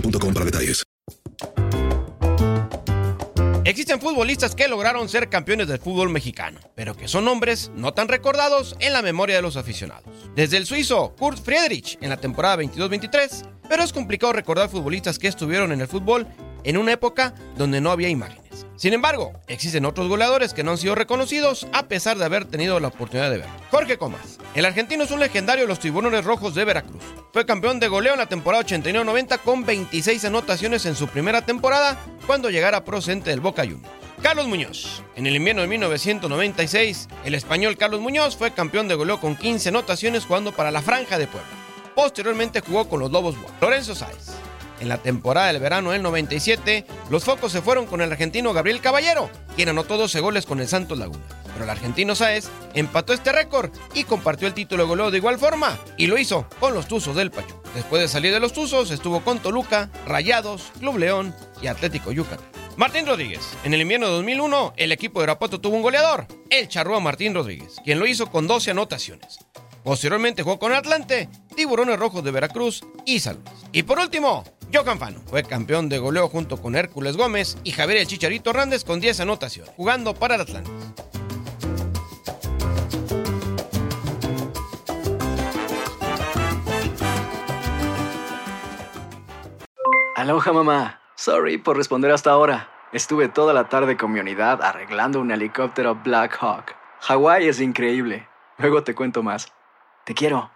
detalles. Existen futbolistas que lograron ser campeones del fútbol mexicano, pero que son nombres no tan recordados en la memoria de los aficionados. Desde el suizo Kurt Friedrich en la temporada 22-23, pero es complicado recordar futbolistas que estuvieron en el fútbol en una época donde no había imágenes. Sin embargo, existen otros goleadores que no han sido reconocidos a pesar de haber tenido la oportunidad de ver. Jorge Comas. El argentino es un legendario de los tiburones rojos de Veracruz. Fue campeón de goleo en la temporada 89-90 con 26 anotaciones en su primera temporada cuando llegara procedente del Boca Juniors. Carlos Muñoz. En el invierno de 1996, el español Carlos Muñoz fue campeón de goleo con 15 anotaciones jugando para la Franja de Puebla. Posteriormente jugó con los Lobos Buap. Lorenzo Sáez. En la temporada del verano del 97, los focos se fueron con el argentino Gabriel Caballero, quien anotó 12 goles con el Santos Laguna. Pero el argentino Sáez empató este récord y compartió el título de goleo de igual forma, y lo hizo con los Tuzos del Pachuca. Después de salir de los Tuzos, estuvo con Toluca, Rayados, Club León y Atlético Yucatán. Martín Rodríguez. En el invierno de 2001, el equipo de Irapuato tuvo un goleador, el charrúa Martín Rodríguez, quien lo hizo con 12 anotaciones. Posteriormente jugó con Atlante, Tiburones Rojos de Veracruz y San. Y por último, Johan Fano fue campeón de goleo junto con Hércules Gómez y Javier el Chicharito Hernández con 10 anotaciones, jugando para el Atlante. Aloha mamá. Sorry por responder hasta ahora. Estuve toda la tarde con mi unidad arreglando un helicóptero Black Hawk. Hawái es increíble. Luego te cuento más. Te quiero.